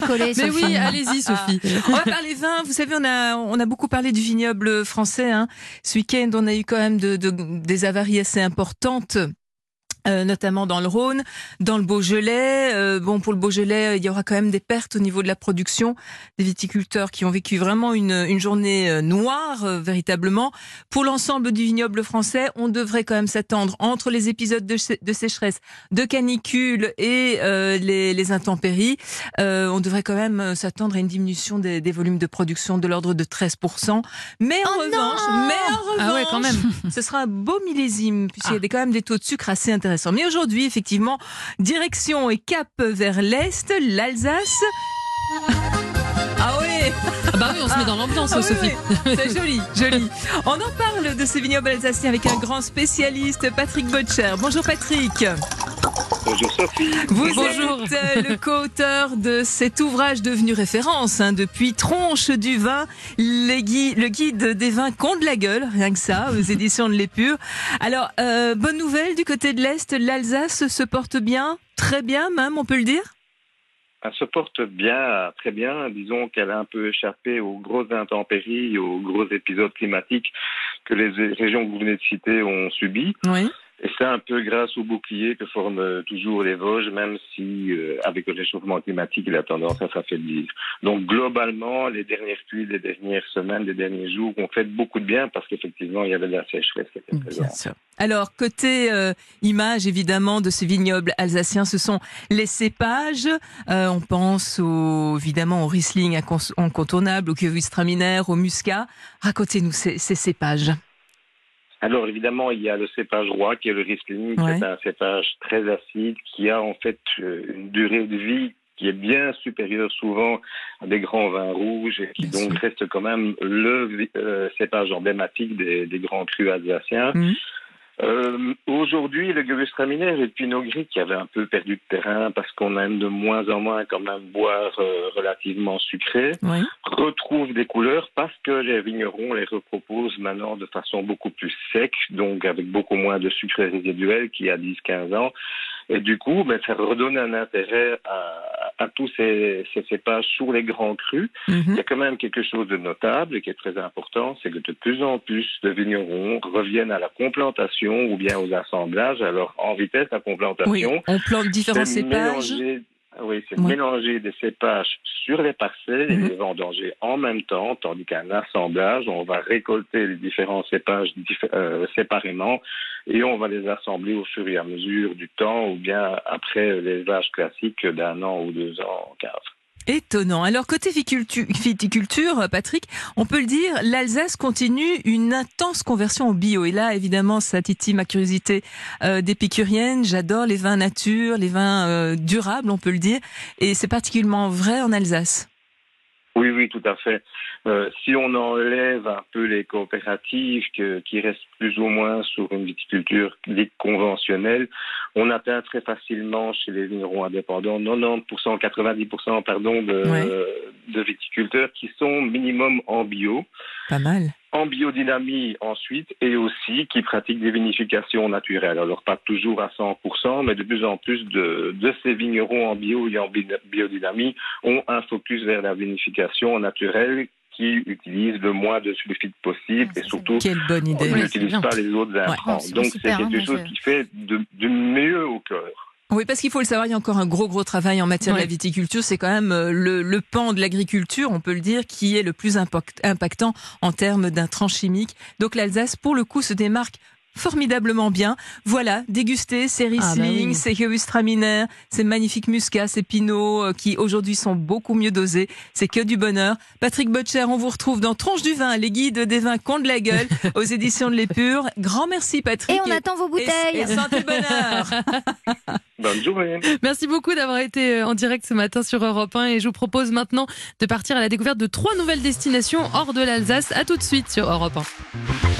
coller. Mais Sophie. oui, allez-y, Sophie. On va parler vin. Vous savez, on a, on a beaucoup parlé du vignoble français. Hein. Ce week-end, on a eu quand même de, de- des avaries assez importantes. Euh, notamment dans le Rhône, dans le Beaujolais. Euh, bon, pour le Beaujolais, il y aura quand même des pertes au niveau de la production. Des viticulteurs qui ont vécu vraiment une, une journée euh, noire, euh, véritablement. Pour l'ensemble du vignoble français, on devrait quand même s'attendre entre les épisodes de, sé- de sécheresse, de canicule et euh, les, les intempéries. Euh, on devrait quand même s'attendre à une diminution des, des volumes de production de l'ordre de 13%. Mais en Oh revanche, mais en revanche, Ah ouais, quand même. ce sera un beau millésime puisqu'il y a Ah. quand même des taux de sucre assez intéressants. Mais aujourd'hui, effectivement, direction et cap vers l'est, l'Alsace. Ah oui, Ah bah oui, on se met dans l'ambiance, ah oui, Sophie. oui. c'est joli, joli. On en parle de ce vignoble alsacien avec un grand spécialiste, Patrick Botcher. Bonjour Patrick. Bonjour Sophie. Vous Bonjour. êtes euh, le co-auteur de cet ouvrage devenu référence hein, depuis Tronche du vin, le guide des vins contre la gueule, rien que ça, aux éditions de l'Épure. Alors, euh, bonne nouvelle du côté de l'Est, l'Alsace se porte bien, très bien même, on peut le dire? Elle se porte bien, très bien. Disons qu'elle a un peu échappé aux grosses intempéries, aux gros épisodes climatiques que les régions que vous venez de citer ont subis. Oui. Et c'est un peu grâce au bouclier que forment toujours les Vosges, même si euh, avec le réchauffement climatique, il a tendance à s'affaiblir. Donc globalement, les dernières pluies, les dernières semaines, les derniers jours ont fait beaucoup de bien parce qu'effectivement, il y avait de la sécheresse qui était présente. Bien sûr. Alors, côté euh, image, évidemment, de ce vignoble alsacien, ce sont les cépages. Euh, on pense au, évidemment au Riesling incontournable, au Gewürztraminer, au Muscat. Racontez-nous ces, ces cépages. Alors évidemment, il y a le cépage roi qui est le Riesling, qui Ouais. est un cépage très acide qui a en fait euh, une durée de vie qui est bien supérieure souvent à des grands vins rouges et qui Bien donc sûr. reste quand même le euh, cépage emblématique des, des grands crus alsaciens. Mhm. Euh, Aujourd'hui, le Gewürztraminer et le Pinot Gris qui avait un peu perdu de terrain parce qu'on aime de moins en moins quand même boire euh, relativement sucré Oui. retrouvent des couleurs parce que les vignerons les reproposent maintenant de façon beaucoup plus sec, donc avec beaucoup moins de sucre résiduel qu'il y a 10-15 ans. Et du coup, ben, ça redonne un intérêt à, à tous ces, ces cépages sur les grands crus. Il Mhm. y a quand même quelque chose de notable et qui est très important, c'est que de plus en plus de vignerons reviennent à la complantation ou bien aux assemblages. Alors, en vitesse, la Oui, complantation, on plante différents cépages. mélanger- Oui, c'est mélanger des cépages sur les parcelles et les vendanger en même temps, tandis qu'un assemblage, on va récolter les différents cépages euh, séparément et on va les assembler au fur et à mesure du temps ou bien après l'élevage classique d'un an ou deux ans en cave. Étonnant. Alors, côté viticultu- viticulture, Patrick, on peut le dire, l'Alsace continue une intense conversion au bio. Et là, évidemment, ça titille ma curiosité euh, d'épicurienne. J'adore les vins nature, les vins euh, durables, on peut le dire. Et c'est particulièrement vrai en Alsace. Oui, oui, tout à fait. Euh, si on enlève un peu les coopératives que- qui restent plus ou moins sur une viticulture dite conventionnelle, on atteint très facilement chez les vignerons indépendants 90%, 90% pardon, de. De viticulteurs qui sont minimum en bio Pas mal. en biodynamie ensuite et aussi qui pratiquent des vinifications naturelles. Alors pas toujours à 100%, mais de plus en plus de, de ces vignerons en bio et en bi- biodynamie ont un focus vers la vinification naturelle qui utilise le moins de sulfite possible Ah, et c'est surtout Quelle bonne on n'utilise pas les autres intrants. Ouais, Donc c'est super, hein, quelque chose qui fait de- du mieux au cœur. Oui, parce qu'il faut le savoir, il y a encore un gros, gros travail en matière de la viticulture. C'est quand même euh, le, le pan de l'agriculture, on peut le dire, qui est le plus impact- impactant en termes d'intrants chimiques. Donc l'Alsace, pour le coup, se démarque formidablement bien. Voilà, déguster ces Riesling, oui. ces Gewürztraminer, ces magnifiques Muscats, ces Pinots euh, qui aujourd'hui sont beaucoup mieux dosés. C'est que du bonheur. Patrick Botcher, on vous retrouve dans Tronche du vin, les guides des vins contre la gueule, aux éditions de l'Épure. Grand merci Patrick. Et on attend vos bouteilles. et santé bonheur. Bonne journée. Merci beaucoup d'avoir été euh, en direct ce matin sur Europe 1 et je vous propose maintenant de partir à la découverte de trois nouvelles destinations hors de l'Alsace. À tout de suite sur Europe 1.